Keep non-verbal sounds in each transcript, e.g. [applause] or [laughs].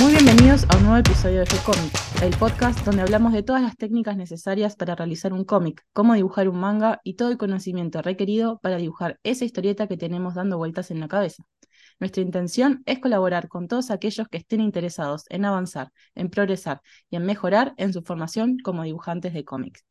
Muy bienvenidos a un nuevo episodio de G-Comic, el podcast donde hablamos de todas las técnicas necesarias para realizar un cómic, cómo dibujar un manga y todo el conocimiento requerido para dibujar esa historieta que tenemos dando vueltas en la cabeza. Nuestra intención es colaborar con todos aquellos que estén interesados en avanzar, en progresar y en mejorar en su formación como dibujantes de cómics.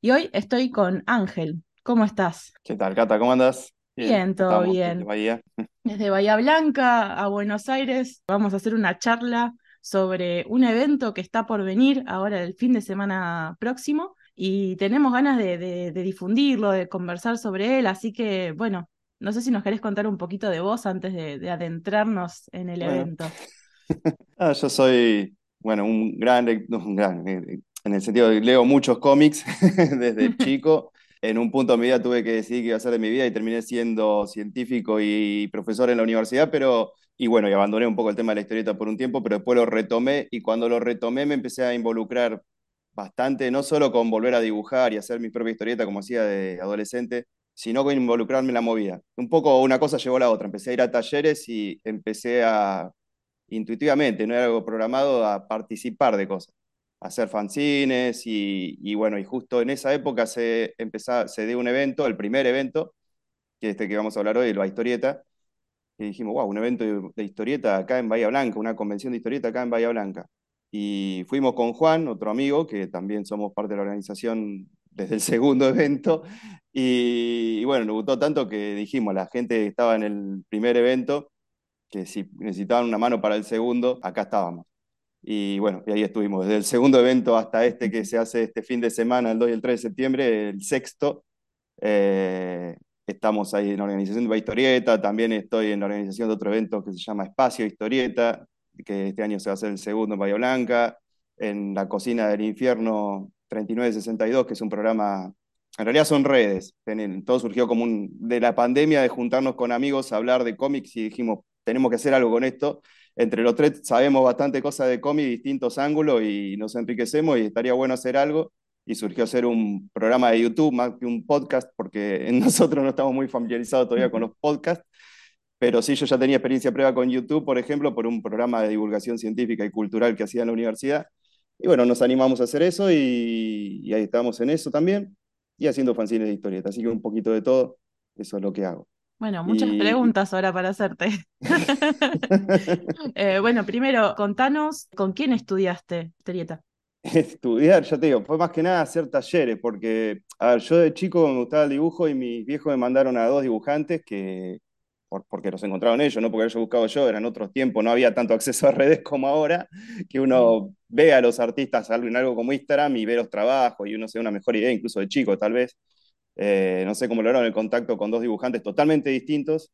Y hoy estoy con Ángel. ¿Cómo estás? ¿Qué tal, Cata? ¿Cómo andas? Bien, todo estamos bien. desde Bahía. Desde Bahía Blanca a Buenos Aires vamos a hacer una charla sobre un evento que está por venir ahora el fin de semana próximo y tenemos ganas de, de- de difundirlo, de conversar sobre él, así que bueno, no sé si nos querés contar un poquito de vos antes de, de adentrarnos en el Bueno, evento. [laughs] ah, yo soy, bueno, un gran, un gran, en el sentido de que leo muchos cómics [laughs] desde [laughs] chico. En un punto de mi vida tuve que decidir qué iba a hacer de mi vida y terminé siendo científico y profesor en la universidad, pero, y bueno, y abandoné un poco el tema de la historieta por un tiempo, pero después lo retomé y cuando lo retomé me empecé a involucrar bastante, no solo con volver a dibujar y hacer mi propia historieta como hacía de adolescente, sino con involucrarme en la movida. Un poco una cosa llevó a la otra. Empecé a ir a talleres y empecé a, intuitivamente, no era algo programado, a participar de cosas, hacer fanzines y, bueno, y justo en esa época se, empezó, se dio un evento, el primer evento, que es este que vamos a hablar hoy, la historieta, y dijimos, wow, un evento de, historieta acá en Bahía Blanca, una convención de historieta acá en Bahía Blanca. Y fuimos con Juan, otro amigo, que también somos parte de la organización desde el segundo [laughs] evento. Y, y bueno, nos gustó tanto que dijimos, la gente estaba en el primer evento, que si necesitaban una mano para el segundo, acá estábamos. Y bueno, y ahí estuvimos, desde el segundo evento hasta este que se hace este fin de semana, el 2 y el 3 de septiembre, el sexto. Eh, estamos ahí en la organización de Bahía Historieta, también estoy en la organización de otro evento que se llama Espacio Historieta, que este año se va a hacer el segundo en Bahía Blanca, en la Cocina del Infierno 3962, que es un programa, en realidad son redes, todo surgió como un, de la pandemia, de juntarnos con amigos a hablar de cómics y dijimos, tenemos que hacer algo con esto. Entre los tres sabemos bastante cosas de cómic, distintos ángulos y nos enriquecemos y estaría bueno hacer algo y surgió ser un programa de YouTube más que un podcast, porque [laughs] nosotros no estamos muy familiarizados todavía con los [laughs] podcasts, pero sí yo ya tenía experiencia previa con YouTube, por ejemplo, por un programa de divulgación científica y cultural que hacía en la universidad. Y bueno, nos animamos a hacer eso y, y ahí estamos en eso también, y haciendo fanzines de historieta, así que un poquito de todo, eso es lo que hago. Bueno, muchas Y preguntas ahora para hacerte. [laughs] Eh, bueno, primero, contanos con quién estudiaste historieta. Estudiar, ya te digo, fue más que nada hacer talleres, porque, a ver, yo de chico me gustaba el dibujo y mis viejos me mandaron a dos dibujantes que, por- porque los encontraron ellos, no porque haya buscado yo, eran otros tiempos, no había tanto acceso a redes como ahora, que uno ve a los artistas en algo como Instagram y ve los trabajos y uno se da una mejor idea, incluso de chico tal vez. Eh, no sé cómo lograron el contacto con dos dibujantes totalmente distintos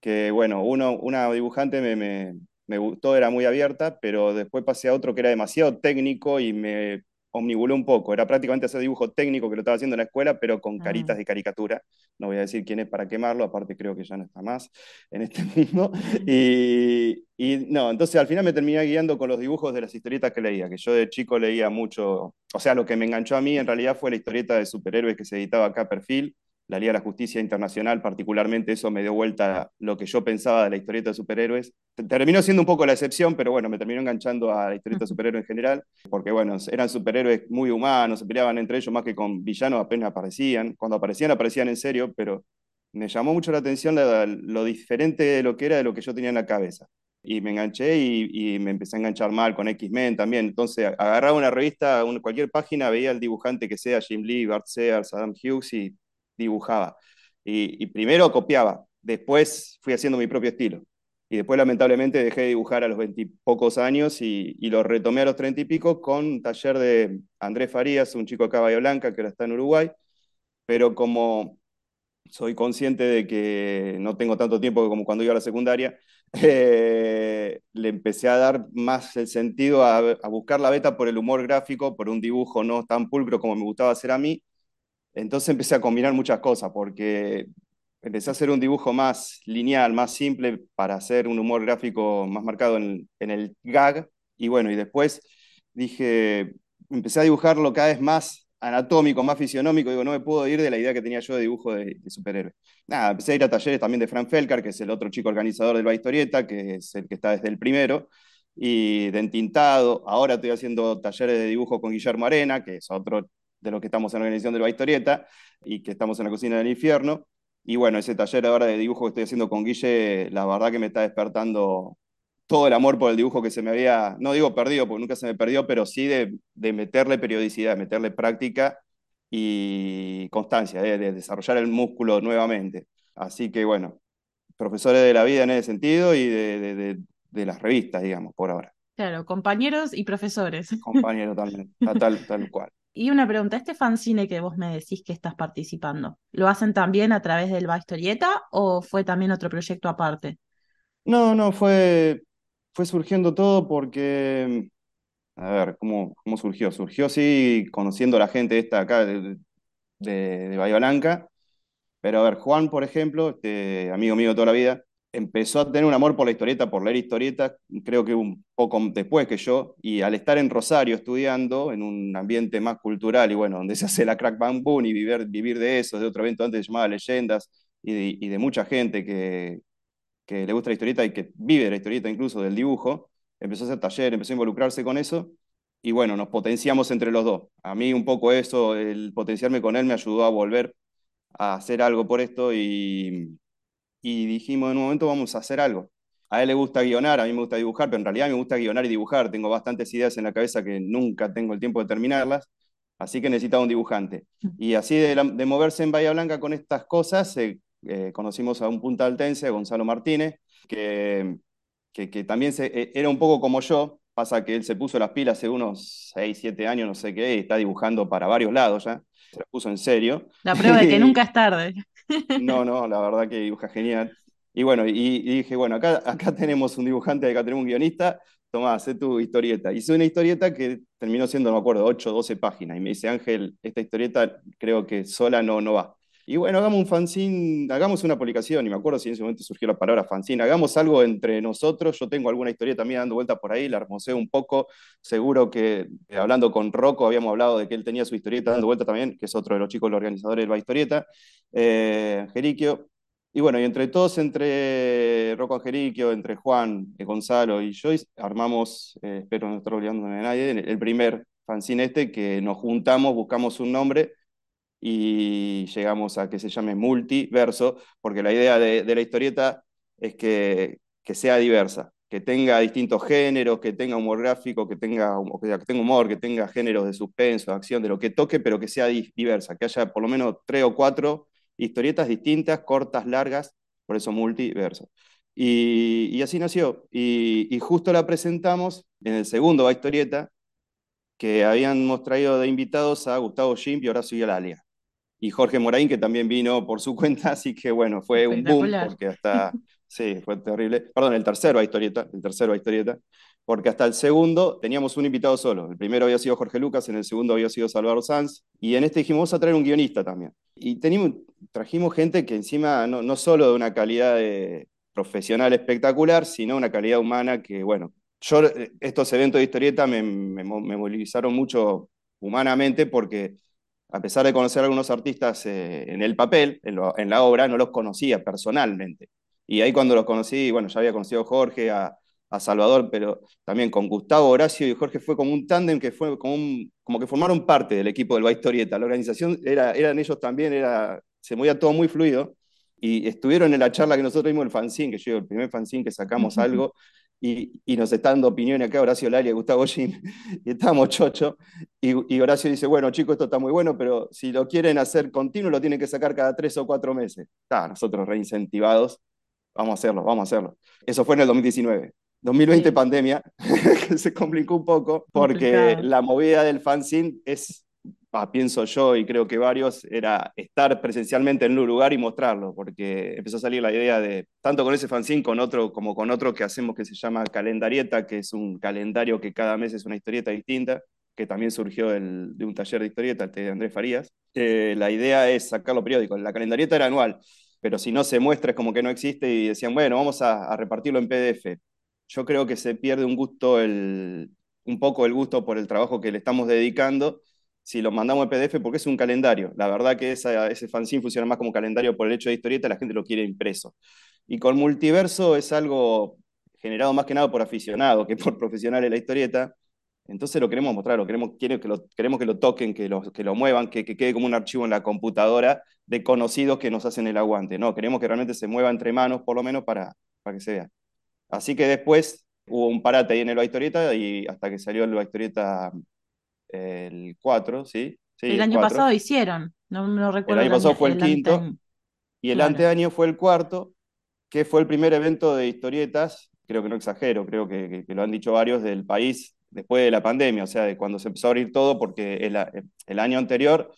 que bueno, uno, una dibujante me, me, me gustó, era muy abierta, pero después pasé a otro que era demasiado técnico y me omnibuló un poco. Era prácticamente hacer dibujo técnico que lo estaba haciendo en la escuela, pero con Ah, caritas de caricatura. No voy a decir quién es para quemarlo, aparte creo que ya no está más en este [laughs] mundo. Y, y no, entonces al final me terminé guiando con los dibujos de las historietas que leía, que yo de chico leía mucho, o sea, lo que me enganchó a mí en realidad fue la historieta de superhéroes que se editaba acá a Perfil la Liga de la Justicia Internacional, particularmente eso me dio vuelta lo que yo pensaba de la historieta de superhéroes. Terminó siendo un poco la excepción, pero bueno, me terminó enganchando a la historieta de superhéroes en general, porque bueno, eran superhéroes muy humanos, se peleaban entre ellos más que con villanos, apenas aparecían. Cuando aparecían, aparecían en serio, pero me llamó mucho la atención la- lo diferente de lo que era de lo que yo tenía en la cabeza. Y me enganché y, y me empecé a enganchar mal con X-Men también. Entonces agarraba una revista, un- cualquier página, veía el dibujante que sea, Jim Lee, Bart Sears, Adam Hughes y dibujaba. Y, primero copiaba, después fui haciendo mi propio estilo. Y después, lamentablemente, dejé de dibujar a los veintipocos años y, lo retomé a los treinta y pico con un taller de Andrés Farías, un chico acá de Bahía Blanca que ahora está en Uruguay. Pero como soy consciente de que no tengo tanto tiempo como cuando iba a la secundaria, [laughs] eh, le empecé a dar más el sentido a buscar la beta por el humor gráfico, por un dibujo no tan pulcro como me gustaba hacer a mí entonces empecé a combinar muchas cosas, porque empecé a hacer un dibujo más lineal, más simple, para hacer un humor gráfico más marcado en, el gag. Y bueno, y después dije, empecé a dibujarlo cada vez más anatómico, más fisionómico. Digo, no me puedo ir de la idea que tenía yo de dibujo de, de superhéroe. Nada, empecé a ir a talleres también de Fran Felcar, que es el otro chico organizador del La Historieta, que es el que está desde el primero. y de entintado. Ahora estoy haciendo talleres de dibujo con Guillermo Arena, que es otro de los que estamos en la organización de la historieta y que estamos en la cocina del infierno. Y bueno, ese taller ahora de dibujo que estoy haciendo con Guille, la verdad que me está despertando todo el amor por el dibujo que se me había, no digo perdido, porque nunca se me perdió, pero sí de, de meterle periodicidad, meterle práctica y constancia, de, de desarrollar el músculo nuevamente. Así que bueno, profesores de la vida en ese sentido y de, de, de las revistas, digamos, por ahora. Claro, compañeros y profesores. Compañeros también, tal, tal cual. Y una pregunta, ¿este fanzine que vos me decís que estás participando, ¿lo hacen también a través del Va Historieta o fue también otro proyecto aparte? No, no, fue, fue surgiendo todo porque, a ver, ¿cómo, cómo surgió? Surgió sí conociendo a la gente esta acá de, de, de Bahía Blanca, pero a ver, Juan, por ejemplo, este amigo mío de toda la vida, empezó a tener un amor por la historieta, por leer historietas, creo que un poco después que yo, y al estar en Rosario estudiando, en un ambiente más cultural, y bueno, donde se hace la Crack Bang Boom y vivir, vivir de eso, de otro evento antes llamado Leyendas, y de, mucha gente que, que, le gusta la historieta y que vive de la historieta incluso, del dibujo, empezó a hacer taller, empezó a involucrarse con eso, y bueno, nos potenciamos entre los dos. A mí un poco eso, el potenciarme con él me ayudó a volver a hacer algo por esto y y dijimos en un momento vamos a hacer algo. A él le gusta guionar, a mí me gusta dibujar, pero en realidad me gusta guionar y dibujar. Tengo bastantes ideas en la cabeza que nunca tengo el tiempo de terminarlas, así que necesitaba un dibujante. Y así de, de moverse en Bahía Blanca con estas cosas, eh, eh, conocimos a un punta altense, Gonzalo Martínez, que, que, que también se, eh, era un poco como yo, pasa que él se puso las pilas hace unos 6, 7 años, no sé qué, y está dibujando para varios lados ya, se las puso en serio. La prueba de que [laughs] nunca es tarde. No, no, la verdad que dibuja genial. Y bueno, y, y, dije, bueno, acá, acá tenemos un dibujante, acá tenemos un guionista, tomá, haz tu historieta. Hice una historieta que terminó siendo, no me acuerdo, 8 o 12 páginas. Y me dice, Ángel, esta historieta creo que sola no, no va. Y bueno, hagamos un fanzine, hagamos una publicación, y me acuerdo si en ese momento surgió la palabra fanzine, hagamos algo entre nosotros, yo tengo alguna historia también dando vueltas por ahí, la hermoseo un poco, seguro que eh, hablando con Rocco habíamos hablado de que él tenía su historieta dando vueltas también, que es otro de los chicos, los organizadores de la historieta, eh, y bueno, y entre todos, entre Rocco Angeliquio, entre Juan, eh, Gonzalo y yo, armamos, eh, espero no estar olvidándome de nadie, el primer fanzine este, que nos juntamos, buscamos un nombre, y llegamos a que se llame multiverso, porque la idea de, de la historieta es que, que, sea diversa, que tenga distintos géneros, que tenga humor gráfico, que tenga, que tenga humor, que tenga géneros de suspenso, de acción, de lo que toque, pero que sea diversa, que haya por lo menos tres o cuatro historietas distintas, cortas, largas, por eso multiverso. Y, y así nació. Y, y, justo la presentamos en el segundo Va Historieta, que habíamos traído de invitados a Gustavo Jim y Horacio Yalalia y Jorge Moraín, que también vino por su [laughs] cuenta, así que bueno, fue un boom, porque hasta, sí, fue terrible. Perdón, el tercero a historieta, el tercero a historieta, porque hasta el segundo teníamos un invitado solo. El primero había sido Jorge Lucas, en el segundo había sido Salvador Sanz, y en este dijimos, vamos a traer un guionista también. Y tenimos, trajimos gente que encima, no, no solo de una calidad de profesional espectacular, sino una calidad humana que, bueno, yo, estos eventos de historieta me, me, me movilizaron mucho humanamente porque a pesar de conocer a algunos artistas eh, en el papel, en, lo, en, la obra, no los conocía personalmente. Y ahí cuando los conocí, bueno, ya había conocido a Jorge, a, a Salvador, pero también con Gustavo, Horacio y Jorge fue como un tándem que fue como, un, como que formaron parte del equipo del Historieta. La organización era, eran ellos también, era, se movía todo muy fluido. Y estuvieron en la charla que nosotros vimos el fanzine, que yo el primer fanzine que sacamos algo, y, y, nos está dando opinión acá Horacio Lalia, Gustavo Jim, [laughs] y estamos chocho, y, y, Horacio dice, bueno chicos, esto está muy bueno, pero si lo quieren hacer continuo, lo tienen que sacar cada tres o cuatro meses. Está, nosotros reincentivados, vamos a hacerlo, vamos a hacerlo. Eso fue en el 2019. 2020 sí. pandemia, [laughs] que se complicó un poco, porque Complicado. la movida del fanzine es ah, pienso yo y creo que varios, era estar presencialmente en un lugar y mostrarlo, porque empezó a salir la idea de, tanto con ese fanzine con otro, como con otro que hacemos que se llama Calendarieta, que es un calendario que cada mes es una historieta distinta, que también surgió el, de un taller de historieta, de Andrés Farías. Eh, la idea es sacarlo periódico. La calendarieta era anual, pero si no se muestra es como que no existe y decían, bueno, vamos a, a repartirlo en PDF. Yo creo que se pierde un gusto, el, un poco el gusto por el trabajo que le estamos dedicando si lo mandamos en PDF porque es un calendario. La verdad que esa, ese fanzine funciona más como calendario por el hecho de historieta, la gente lo quiere impreso. Y con multiverso es algo generado más que nada por aficionados que por [laughs] profesionales de la historieta. Entonces lo queremos mostrar, lo queremos, que lo, queremos que lo toquen, que lo, que lo muevan, que, que, quede como un archivo en la computadora de conocidos que nos hacen el aguante. No, queremos que realmente se mueva entre manos, por lo menos, para, para que se vea. Así que después hubo un parate ahí en el Historieta y hasta que salió el Historieta el 4, ¿sí? sí el, año pasado hicieron, no, no recuerdo. El año pasado fue el, quinto y el anteaño fue el cuarto, que fue el primer evento de historietas, creo que no exagero, creo que, que, lo han dicho varios del país después de la pandemia, o sea, de cuando se empezó a abrir todo, porque el, el año anterior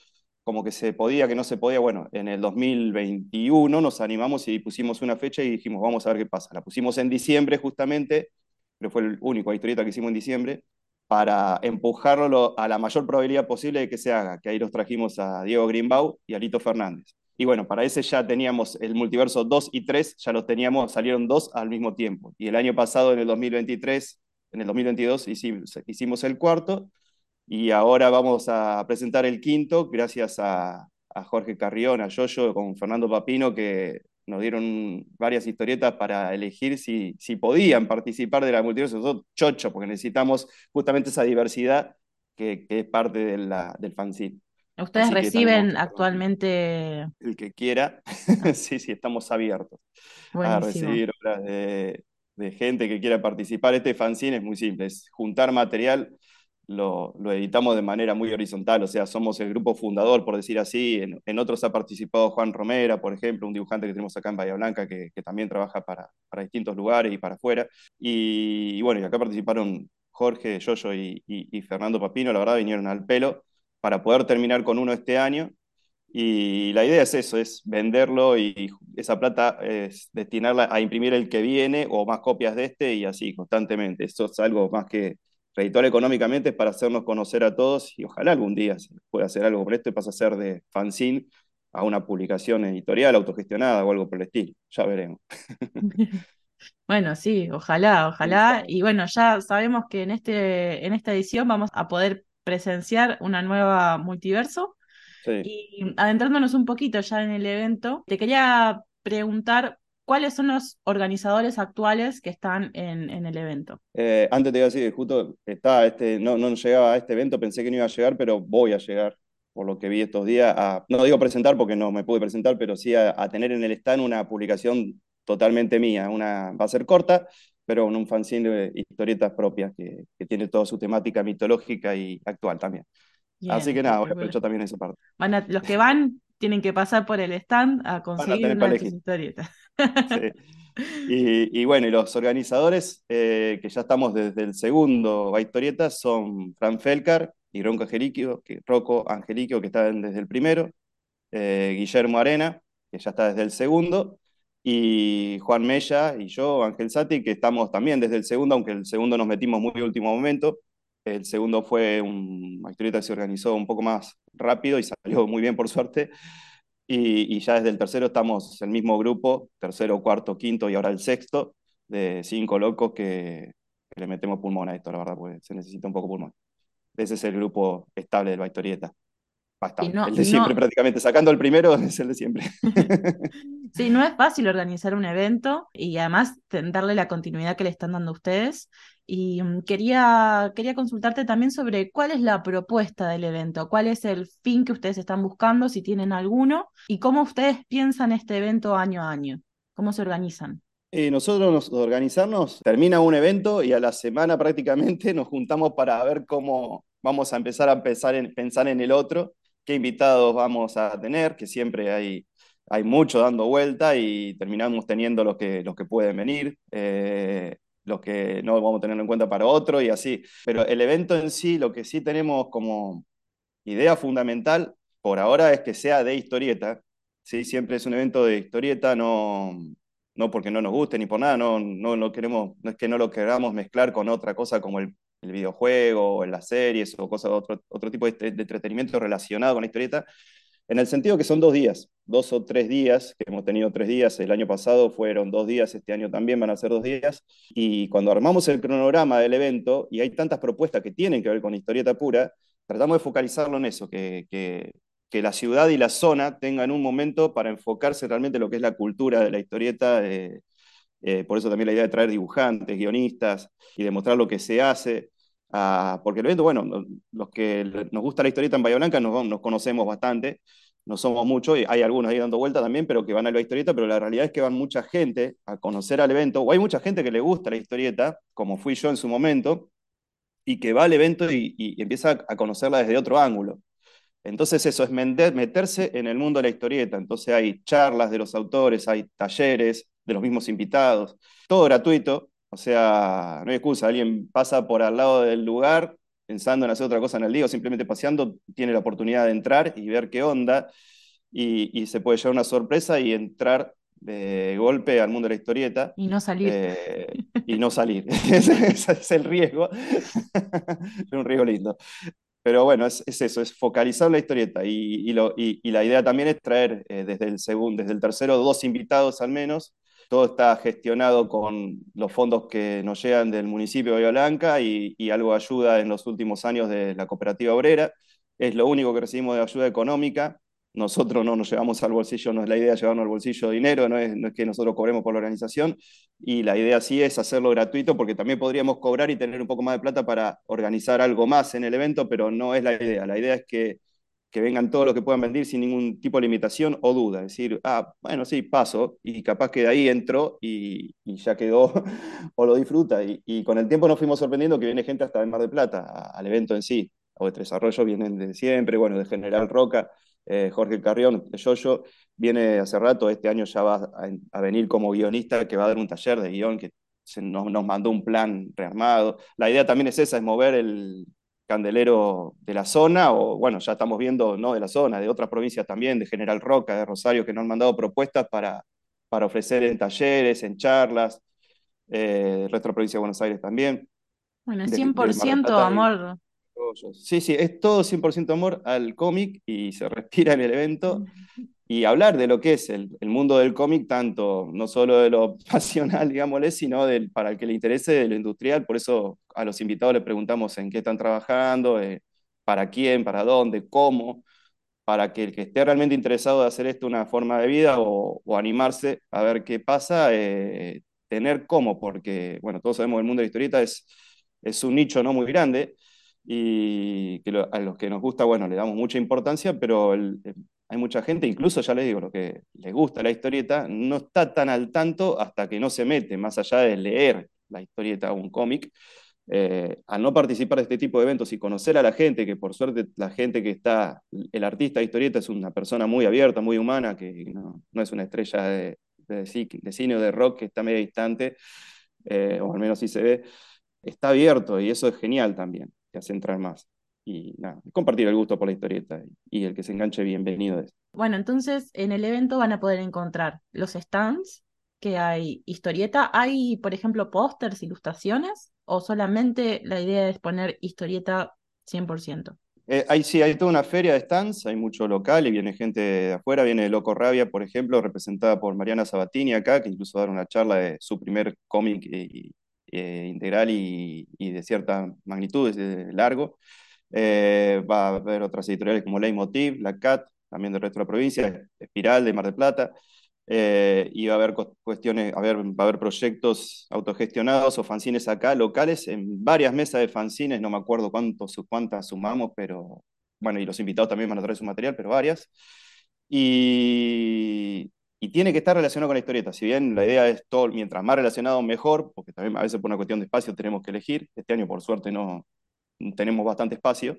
como que se podía, que no se podía. Bueno, en el 2021 nos animamos y pusimos una fecha y dijimos, vamos a ver qué pasa. La pusimos en diciembre justamente, pero fue el único historieta que hicimos en diciembre, para empujarlo a la mayor probabilidad posible de que se haga, que ahí los trajimos a Diego Greenbaum y a Lito Fernández. Y bueno, para ese ya teníamos el multiverso 2 y 3, ya los teníamos, salieron dos al mismo tiempo. Y el año pasado, en el 2023, en el 2022, hicimos, hicimos el cuarto, y ahora vamos a presentar el quinto, gracias a, Jorge Carrión, a Yoyo, con Fernando Papino, que nos dieron varias historietas para elegir si, si podían participar de la multiverso. Nosotros, chocho, porque necesitamos justamente esa diversidad que, es parte de la, del fanzine. ¿Ustedes reciben actualmente? El que quiera, [laughs] sí, sí, estamos abiertos a recibir obras de, de, gente que quiera participar. Este fanzine es muy simple, es juntar material lo, editamos de manera muy horizontal, o sea, somos el grupo fundador, por decir así. En, otros ha participado Juan Romera, por ejemplo, un dibujante que tenemos acá en Bahía Blanca, que, también trabaja para, distintos lugares y para afuera. Y, bueno, y acá participaron Jorge, Yoyo y, y, Fernando Papino, la verdad, vinieron al pelo para poder terminar con uno este año. Y la idea es eso, es venderlo y esa plata es destinarla a imprimir el que viene o más copias de este y así constantemente. Eso es algo más que, redituar económicamente es para hacernos conocer a todos y ojalá algún día se pueda hacer algo por esto y pase a ser de fanzine a una publicación editorial autogestionada o algo por el estilo. Ya veremos. [laughs] Bueno, sí, ojalá, ojalá. Y bueno, ya sabemos que en, este, en esta edición vamos a poder presenciar una nueva multiverso. Y adentrándonos un poquito ya en el evento, te quería preguntar ¿Cuáles son los organizadores actuales que están en, el evento? Eh, antes te iba a decir, justo está este, no, no llegaba a este evento, pensé que no iba a llegar, pero voy a llegar, por lo que vi estos días, a, no digo presentar porque no me pude presentar, pero sí a, tener en el stand una publicación totalmente mía. Una, va a ser corta, pero en un fanzine de historietas propias que, tiene toda su temática mitológica y actual también. Así que nada, voy a aprovechar también esa parte. los que van tienen que pasar por el stand a conseguir una de historietas. [laughs] Y, bueno, y los organizadores, eh, que ya estamos desde el segundo a historietas, son Fran Felcar y Ronco Angeliquio, que, Rocco Angeliquio, que está desde el primero, eh, Guillermo Arena, que ya está desde el segundo, y Juan Mella y yo, Ángel Sati, que estamos también desde el segundo, aunque el segundo nos metimos muy último momento. El segundo fue una historieta que se organizó un poco más rápido y salió muy bien por suerte. Y, ya desde el tercero estamos el mismo grupo, tercero, cuarto, quinto y ahora el sexto, de cinco locos que, le metemos pulmón a esto, la verdad, porque se necesita un poco pulmón. Ese es el grupo estable del Baitorieta. Bastante. el de siempre prácticamente, sacando el primero, [laughs] es el de siempre. [laughs] Sí, no es fácil organizar un evento y además darle la continuidad que le están dando ustedes. Y mm, quería, quería consultarte también sobre cuál es la propuesta del evento, cuál es el fin que ustedes están buscando, si tienen alguno, y cómo ustedes piensan este evento año a año, cómo se organizan. Eh, nosotros nos organizarnos, termina un evento y a la semana prácticamente nos juntamos para ver cómo vamos a empezar a pensar en, pensar en el otro, qué invitados vamos a tener, que siempre hay hay mucho dando vuelta y terminamos teniendo los que, los que pueden venir, eh, los que no vamos a tener en cuenta para otro y así. Pero el evento en sí, lo que sí tenemos como idea fundamental por ahora es que sea de historieta. ¿sí? Siempre es un evento de historieta, no, no porque no nos guste ni por nada, no, no, no, queremos, no es que no lo queramos mezclar con otra cosa como el, el videojuego o las series o cosas, otro, otro tipo de entretenimiento relacionado con la historieta, en el sentido que son dos días, dos o tres días, que hemos tenido tres días, el año pasado fueron dos días, este año también van a ser dos días, y cuando armamos el cronograma del evento, y hay tantas propuestas que tienen que ver con historieta pura, tratamos de focalizarlo en eso, que, que, la ciudad y la zona tengan un momento para enfocarse realmente en lo que es la cultura de la historieta, Eh, por eso también la idea de traer dibujantes, guionistas y demostrar lo que se hace. Ah, porque el evento, bueno, los que nos gusta la historieta en Bahía Blanca nos, nos conocemos bastante, no somos muchos, y hay algunos ahí dando vuelta también, pero que van a la historieta, pero la realidad es que van mucha gente a conocer al evento, o hay mucha gente que le gusta la historieta, como fui yo en su momento, y que va al evento y, empieza a conocerla desde otro ángulo. Entonces eso es meterse en el mundo de la historieta. Entonces hay charlas de los autores, hay talleres de los mismos invitados, todo gratuito. O sea, no hay excusa, alguien pasa por al lado del lugar pensando en hacer otra cosa en el día o simplemente paseando, tiene la oportunidad de entrar y ver qué onda y, se puede llevar una sorpresa y entrar de golpe al mundo de la historieta. Y no salir. Eh, y no salir. [laughs] ese, es el riesgo. [laughs] es un riesgo lindo. Pero bueno, es, eso, es focalizar la historieta. Y, y, la idea también es traer eh, desde, el segundo, desde el tercero dos invitados al menos todo está gestionado con los fondos que nos llegan del municipio de Bahía Blanca y, algo de ayuda en los últimos años de la cooperativa obrera. Es lo único que recibimos de ayuda económica. Nosotros no nos llevamos al bolsillo, no es la idea llevarnos al bolsillo dinero, no es, no es que nosotros cobremos por la organización. Y la idea sí es hacerlo gratuito porque también podríamos cobrar y tener un poco más de plata para organizar algo más en el evento, pero no es la idea. La idea es que que vengan todos los que puedan venir sin ningún tipo de limitación o duda. Es decir, ah, bueno, sí, paso, y capaz que de ahí entro y, ya quedó, [laughs] o lo disfruta. Y, con el tiempo nos fuimos sorprendiendo que viene gente hasta de Mar de Plata, al evento en sí. O de Tres Arroyos vienen de siempre, bueno, de General Roca, eh, Jorge Carrión, Yoyo, viene hace rato, este año ya va a, venir como guionista que va a dar un taller de guion que nos, nos mandó un plan rearmado. La idea también es esa, es mover el, candelero de la zona, o bueno, ya estamos viendo, no de la zona, de otras provincias también, de General Roca, de Rosario, que nos han mandado propuestas para, para ofrecer en talleres, en charlas, eh, el resto de la provincia de Buenos Aires también. Bueno, 100% amor. Sí, sí, es todo 100% amor al cómic y se [laughs] respira en el evento y hablar de lo que es el, mundo del cómic, tanto no solo de lo [laughs] pasional, digámosle, sino del, para el que le interese de lo industrial. Por eso a los invitados les preguntamos en qué están trabajando, eh, para quién, para dónde, cómo, para que el que esté realmente interesado de hacer esto una forma de vida o, animarse a ver qué pasa, eh, tener cómo, porque, bueno, todos sabemos que el mundo de la historieta es, es un nicho no muy grande y que a los que nos gusta, bueno, le damos mucha importancia, pero el, hay mucha gente, incluso ya les digo, lo que les gusta la historieta, no está tan al tanto hasta que no se mete, más allá de leer la historieta o un cómic, eh, al no participar de este tipo de eventos y conocer a la gente, que por suerte la gente que está, el artista de historieta es una persona muy abierta, muy humana, que no, es una estrella de, cine o de rock que está medio distante, eh, o al menos sí se ve, está abierto y eso es genial también, que hace entrar más y nada, compartir el gusto por la historieta y el que se enganche bienvenido es. Bueno, entonces en el evento van a poder encontrar los stands que hay historieta, hay por ejemplo pósters, ilustraciones o solamente la idea es poner historieta 100%. Eh, hay, sí, hay toda una feria de stands, hay mucho local y viene gente de afuera, viene Loco Rabia, por ejemplo, representada por Mariana Sabatini acá, que incluso dar una charla de su primer cómic eh, eh, integral y, y, de cierta magnitud, de largo. Eh, va a haber otras editoriales como Leitmotiv, La CAT, también del resto de la provincia, Espiral de Mar del Plata, eh, y va a haber cuestiones, va a haber proyectos autogestionados o fanzines acá, locales, en varias mesas de fanzines, no me acuerdo cuántos, cuántas sumamos, pero bueno, y los invitados también van a traer su material, pero varias. Y, y tiene que estar relacionado con la historieta. Si bien la idea es todo, mientras más relacionado, mejor, porque también a veces por una cuestión de espacio tenemos que elegir. Este año, por suerte, no, tenemos bastante espacio.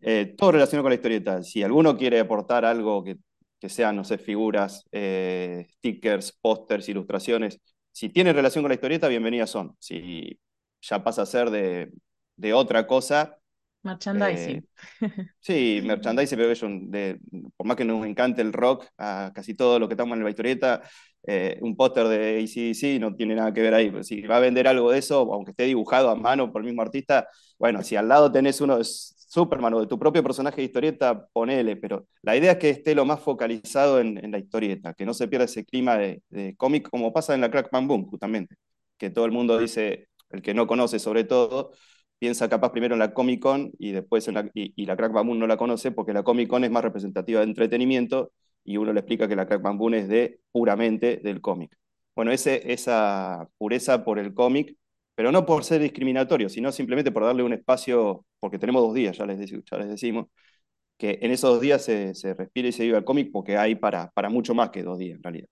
Eh, todo relacionado con la historieta. Si alguno quiere aportar algo que, que sean, no sé, figuras, eh, stickers, pósters, ilustraciones, si tiene relación con la historieta, bienvenidas son. Si ya pasa a ser de, de otra cosa. Merchandising. Eh, sí, merchandising, pero de, por más que nos encante el rock, a casi todo lo que estamos en la historieta, eh, un póster de ACDC no tiene nada que ver ahí. si va a vender algo de eso, aunque esté dibujado a mano por el mismo artista, bueno, si al lado tenés uno de Superman o de tu propio personaje de historieta, ponele, pero la idea es que esté lo más focalizado en, la historieta, que no se pierda ese clima de, cómic como pasa en la Crack Bam Boom, justamente, que todo el mundo dice, el que no conoce sobre todo, piensa capaz primero en la Comic Con y después en la, y, la Crack Bam Boom no la conoce porque la Comic Con es más representativa de entretenimiento y uno le explica que la Crack Bamboo es de puramente del cómic. Bueno, ese, esa pureza por el cómic, pero no por ser discriminatorio, sino simplemente por darle un espacio, porque tenemos dos días, ya les, ya les decimos, que en esos dos días se, se respira y se vive el cómic porque hay para, para mucho más que dos días en realidad.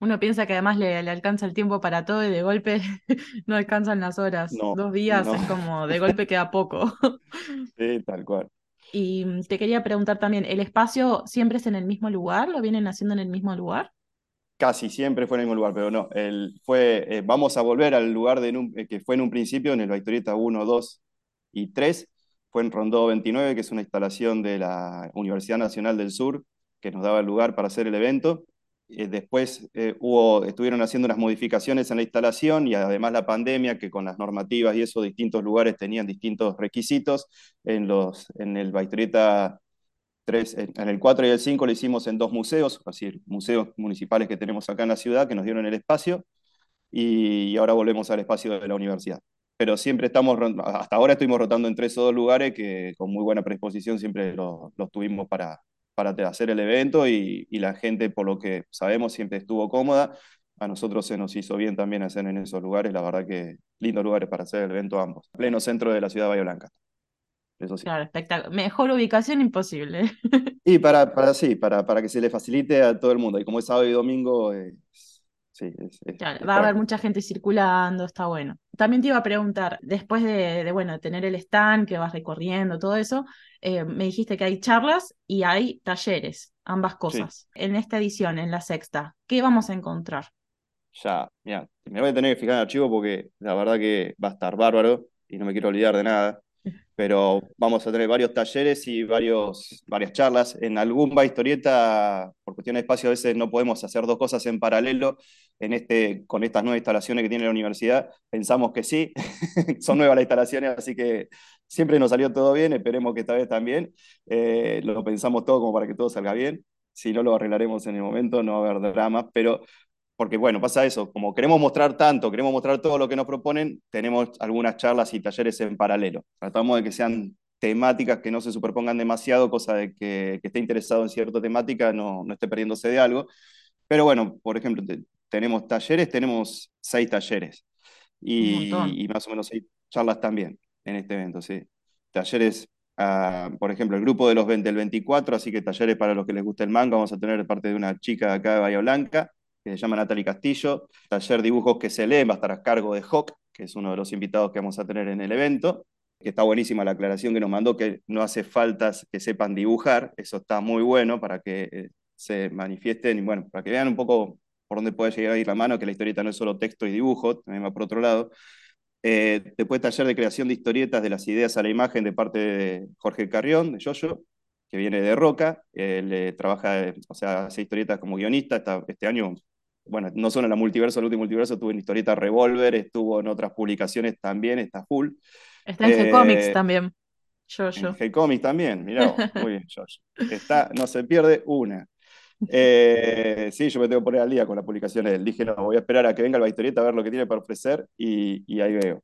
Uno piensa que además le, le alcanza el tiempo para todo y de golpe [laughs] no alcanzan las horas. No, Dos días no. es como de golpe queda poco. [laughs] Sí, tal cual. Y mm, te quería preguntar también, ¿el espacio siempre es en el mismo lugar? ¿Lo vienen haciendo en el mismo lugar? Casi siempre fue en el mismo lugar, pero no. El, fue, eh, vamos a volver al lugar de eh, que fue en un principio, en el Victorieta 1, 2 y 3. Fue en Rondó 29, que es una instalación de la Universidad Nacional del Sur, que nos daba el lugar para hacer el evento. Eh, después eh, hubo, estuvieron haciendo unas modificaciones en la instalación y además la pandemia, que con las normativas y eso, distintos lugares tenían distintos requisitos. En, los, en el Victorieta tres, en, en el 4 y el 5 lo hicimos en dos museos, así, museos municipales que tenemos acá en la ciudad, que nos dieron el espacio, y, ahora volvemos al espacio de la universidad. Pero siempre estamos, hasta ahora estuvimos rotando entre esos dos lugares que con muy buena predisposición siempre los los tuvimos para, para hacer el evento y, y la gente, por lo que sabemos, siempre estuvo cómoda. A nosotros se nos hizo bien también hacer en esos lugares, la verdad que lindos lugares para hacer el evento ambos. Pleno centro de la ciudad de Bahía Blanca, eso sí. Claro, espectacular. Mejor ubicación imposible. Y para, para sí, para, para que se le facilite a todo el mundo. Y como es sábado y domingo, sí, es, es- Claro, es va a haber mucha gente circulando, está bueno. También te iba a preguntar, después de, de, bueno, tener el stand que vas recorriendo, todo eso, eh, me dijiste que hay charlas y hay talleres, ambas Sí, cosas. En esta edición, en la sexta, ¿qué vamos a encontrar? ya, mira, me voy a tener que fijar en el archivo porque la verdad que va a estar bárbaro y no me quiero olvidar de nada. Pero vamos a tener varios talleres y varios, varias charlas. En algún va historieta, por cuestión de espacio, a veces no podemos hacer dos cosas en paralelo. En este, con estas nuevas instalaciones que tiene la universidad, pensamos que sí. [laughs] Son nuevas las instalaciones, así que siempre nos salió todo bien. Esperemos que esta vez también. Eh, lo pensamos todo como para que todo salga bien. Si no lo arreglaremos en el momento, no va a haber dramas, pero porque bueno, pasa eso, como queremos mostrar tanto, queremos mostrar todo lo que nos proponen, tenemos algunas charlas y talleres en paralelo. Tratamos de que sean temáticas que no se superpongan demasiado, cosa de que, que esté interesado en cierta temática no, no esté perdiéndose de algo. Pero bueno, por ejemplo, tenemos talleres, tenemos seis talleres. Y más o menos seis charlas también en este evento, sí. Talleres, ah, por ejemplo, el grupo de los 20, del 24, así que talleres para los que les gusta el manga, vamos a tener parte de una chica de acá de Bahía Blanca, que se llama Natalie Castillo, taller dibujos que se leen, va a estar a cargo de Hawk, que es uno de los invitados que vamos a tener en el evento, que está buenísima la aclaración que nos mandó, que no hace falta que sepan dibujar, eso está muy bueno para que eh, se manifiesten y bueno, para que vean un poco por dónde puede llegar a ir la mano, que la historieta no es solo texto y dibujo, también va por otro lado. Eh, después taller de creación de historietas de las ideas a la imagen de parte de Jorge Carrión, de Yoyo, que viene de Roca, él eh, trabaja, o sea, hace historietas como guionista, este año, bueno, no solo en la multiverso, el último multiverso, estuvo en historieta Revolver, estuvo en otras publicaciones también, está full. Está en G-Comics Eh, también, yo, en. G-Comics también, mirá muy bien, Yoyo. [laughs] Está, no se pierde una. Eh, sí, yo me tengo que poner al día con las publicaciones. Dije, no, voy a esperar a que venga el historieta a ver lo que tiene para ofrecer y, y ahí veo.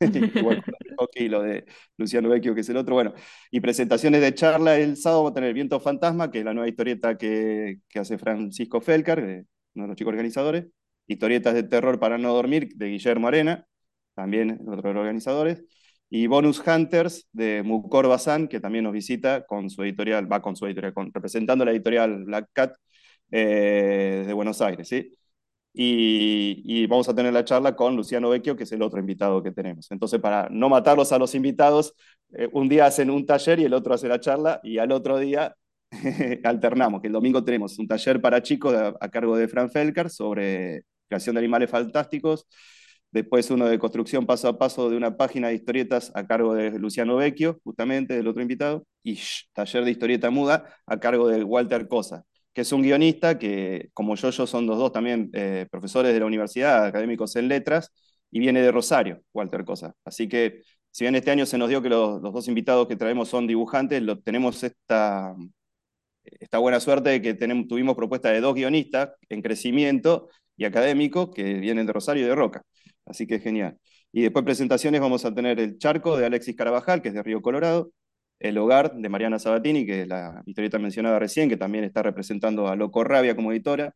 [laughs] Igual con y lo de Luciano Vecchio, que es el otro. Bueno, y presentaciones de charla el sábado vamos a tener Viento Fantasma, que es la nueva historieta que, que hace Francisco Felcar, uno de los chicos organizadores. Historietas de terror para no dormir, de Guillermo Arena, también otro de los organizadores. Y Bonus Hunters de Mukor Bazán, que también nos visita con su editorial, va con su editorial, con, representando la editorial Black Cat eh, de Buenos Aires, ¿sí? Y, y, vamos a tener la charla con Luciano Vecchio, que es el otro invitado que tenemos. Entonces, para no matarlos a los invitados, eh, un día hacen un taller y el otro hace la charla, y al otro día [laughs] alternamos, que el domingo tenemos un taller para chicos a, a cargo de Fran Felker sobre creación de animales fantásticos, después uno de construcción paso a paso de una página de historietas a cargo de Luciano Vecchio, justamente, el otro invitado, y taller de historieta muda a cargo de Walter Cosa que es un guionista que, como yo, yo son los dos también eh, profesores de la universidad, académicos en letras, y viene de Rosario, Walter Cosa. Así que, si bien este año se nos dio que los, dos invitados que traemos son dibujantes, lo, tenemos esta, esta buena suerte de que tuvimos propuesta de dos guionistas en crecimiento y académicos que vienen de Rosario y de Roca. Así que genial. Y después presentaciones vamos a tener El Charco de Alexis Carabajal, que es de Río Colorado, el Hogar de Mariana Sabatini, que es la historieta mencionada recién, que también está representando a Loco Rabia como editora.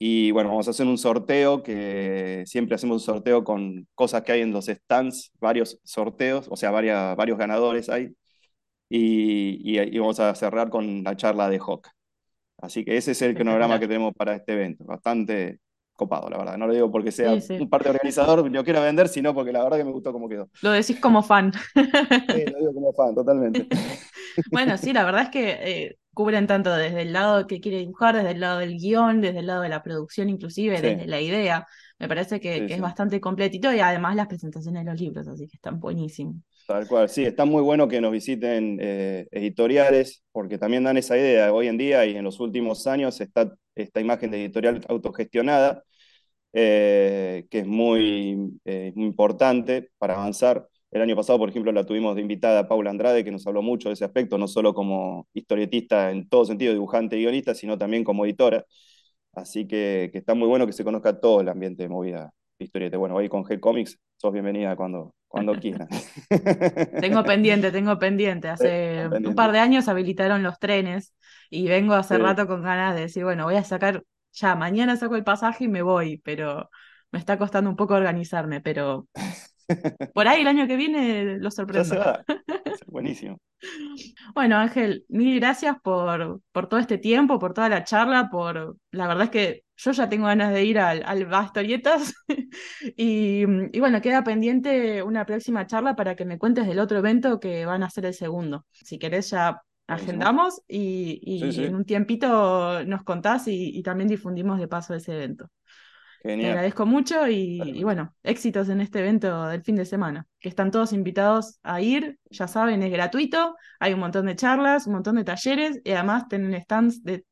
Y bueno, vamos a hacer un sorteo que siempre hacemos un sorteo con cosas que hay en los stands, varios sorteos, o sea, varias, varios ganadores hay. Y, y, vamos a cerrar con la charla de Hawk. Así que ese es el cronograma que tenemos para este evento. Bastante copado, la verdad. No lo digo porque sea un parte organizador, lo quiero vender, sino porque la verdad que me gustó cómo quedó. Lo decís como fan. Sí, lo digo como fan, totalmente. [laughs] bueno, sí, la verdad es que eh, cubren tanto desde el lado que quiere dibujar, desde el lado del guion, desde el lado de la producción, inclusive, desde la idea. Me parece que, es bastante completito y además las presentaciones de los libros, así que están buenísimos. Tal cual, sí, está muy bueno que nos visiten eh, editoriales, porque también dan esa idea. Hoy en día y en los últimos años está esta imagen de editorial autogestionada, eh, que es muy, eh, muy importante para avanzar. El año pasado, por ejemplo, la tuvimos de invitada Paula Andrade, que nos habló mucho de ese aspecto, no solo como historietista en todo sentido, dibujante y guionista, sino también como editora. Así que, que está muy bueno que se conozca todo el ambiente de movida historieta. Bueno, hoy con G-Comics, sos bienvenida cuando, cuando [laughs] quieras. Tengo pendiente, tengo pendiente. Hace un par de años habilitaron los trenes y vengo hace rato con ganas de decir, bueno, voy a sacar, ya, mañana saco el pasaje y me voy, pero me está costando un poco organizarme, pero por ahí el año que viene lo [laughs] sorprendo. [laughs] Buenísimo. Bueno, Ángel, mil gracias por, por todo este tiempo, por toda la charla, por la verdad es que yo ya tengo ganas de ir al, al Bastorietas [laughs] y, y, bueno, queda pendiente una próxima charla para que me cuentes del otro evento que van a ser el segundo. Si querés ya agendamos y, en un tiempito nos contás y, y también difundimos de paso ese evento. Te agradezco mucho y, bueno, éxitos en este evento del fin de semana, que están todos invitados a ir, ya saben, es gratuito, hay un montón de charlas, un montón de talleres y además tienen stands de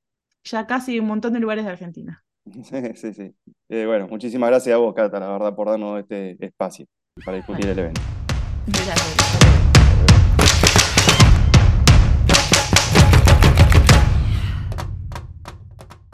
ya casi un montón de lugares de Argentina. Sí, [laughs] sí, sí. Eh, bueno, muchísimas gracias a vos, Cata, la verdad, por darnos este espacio para discutir el evento. Gracias.